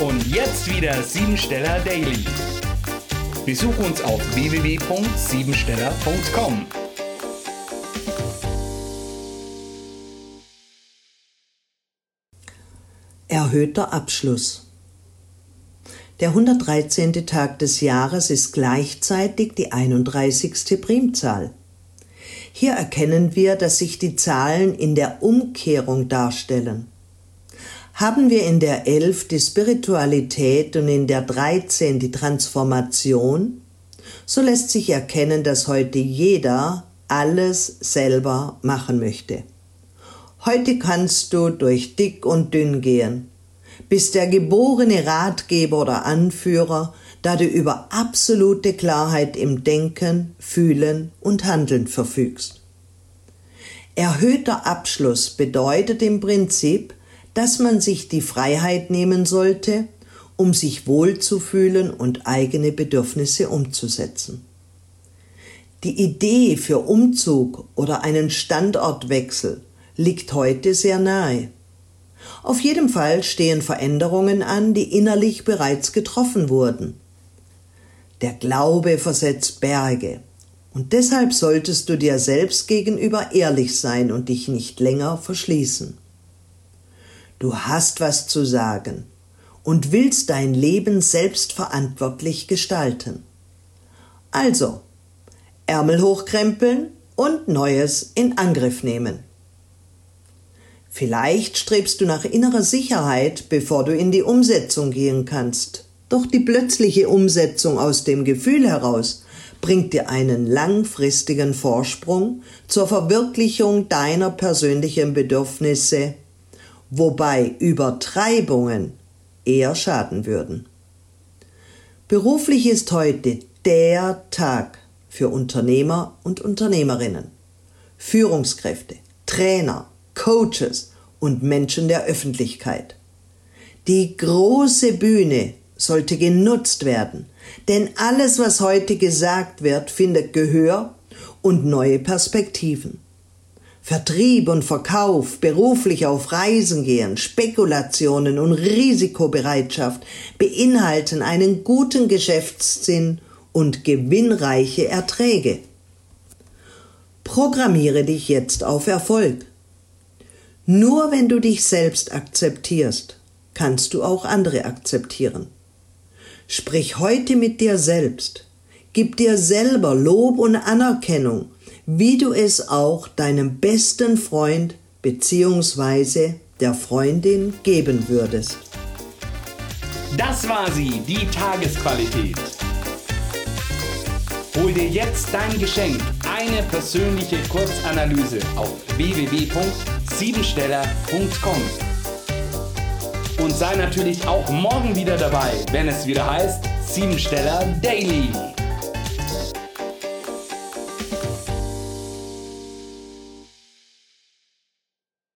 Und jetzt wieder Siebensteller Daily. Besuch uns auf www.siebensteller.com. Erhöhter Abschluss. Der 113. Tag des Jahres ist gleichzeitig die 31. Primzahl. Hier erkennen wir, dass sich die Zahlen in der Umkehrung darstellen. Haben wir in der 11 die Spiritualität und in der 13 die Transformation, so lässt sich erkennen, dass heute jeder alles selber machen möchte. Heute kannst du durch dick und dünn gehen, bist der geborene Ratgeber oder Anführer, da du über absolute Klarheit im Denken, Fühlen und Handeln verfügst. Erhöhter Abschluss bedeutet im Prinzip, dass man sich die Freiheit nehmen sollte, um sich wohlzufühlen und eigene Bedürfnisse umzusetzen. Die Idee für Umzug oder einen Standortwechsel liegt heute sehr nahe. Auf jeden Fall stehen Veränderungen an, die innerlich bereits getroffen wurden. Der Glaube versetzt Berge. Und deshalb solltest du dir selbst gegenüber ehrlich sein und dich nicht länger verschließen. Du hast was zu sagen und willst dein Leben selbstverantwortlich gestalten. Also, Ärmel hochkrempeln und Neues in Angriff nehmen. Vielleicht strebst du nach innerer Sicherheit, bevor du in die Umsetzung gehen kannst. Doch die plötzliche Umsetzung aus dem Gefühl heraus bringt dir einen langfristigen Vorsprung zur Verwirklichung deiner persönlichen Bedürfnisse, wobei Übertreibungen eher schaden würden. Beruflich ist heute der Tag für Unternehmer und Unternehmerinnen, Führungskräfte, Trainer, Coaches und Menschen der Öffentlichkeit. Die große Bühne sollte genutzt werden, denn alles, was heute gesagt wird, findet Gehör und neue Perspektiven. Vertrieb und Verkauf, beruflich auf Reisen gehen, Spekulationen und Risikobereitschaft beinhalten einen guten Geschäftssinn und gewinnreiche Erträge. Programmiere dich jetzt auf Erfolg. Nur wenn du dich selbst akzeptierst, kannst du auch andere akzeptieren. Sprich heute mit dir selbst. Gib dir selber Lob und Anerkennung, wie du es auch deinem besten Freund bzw. der Freundin geben würdest. Das war sie, die Tagesqualität. Hol dir jetzt dein Geschenk, eine persönliche Kurzanalyse auf www.siebensteller.com und sei natürlich auch morgen wieder dabei, wenn es wieder heißt Siebensteller Daily.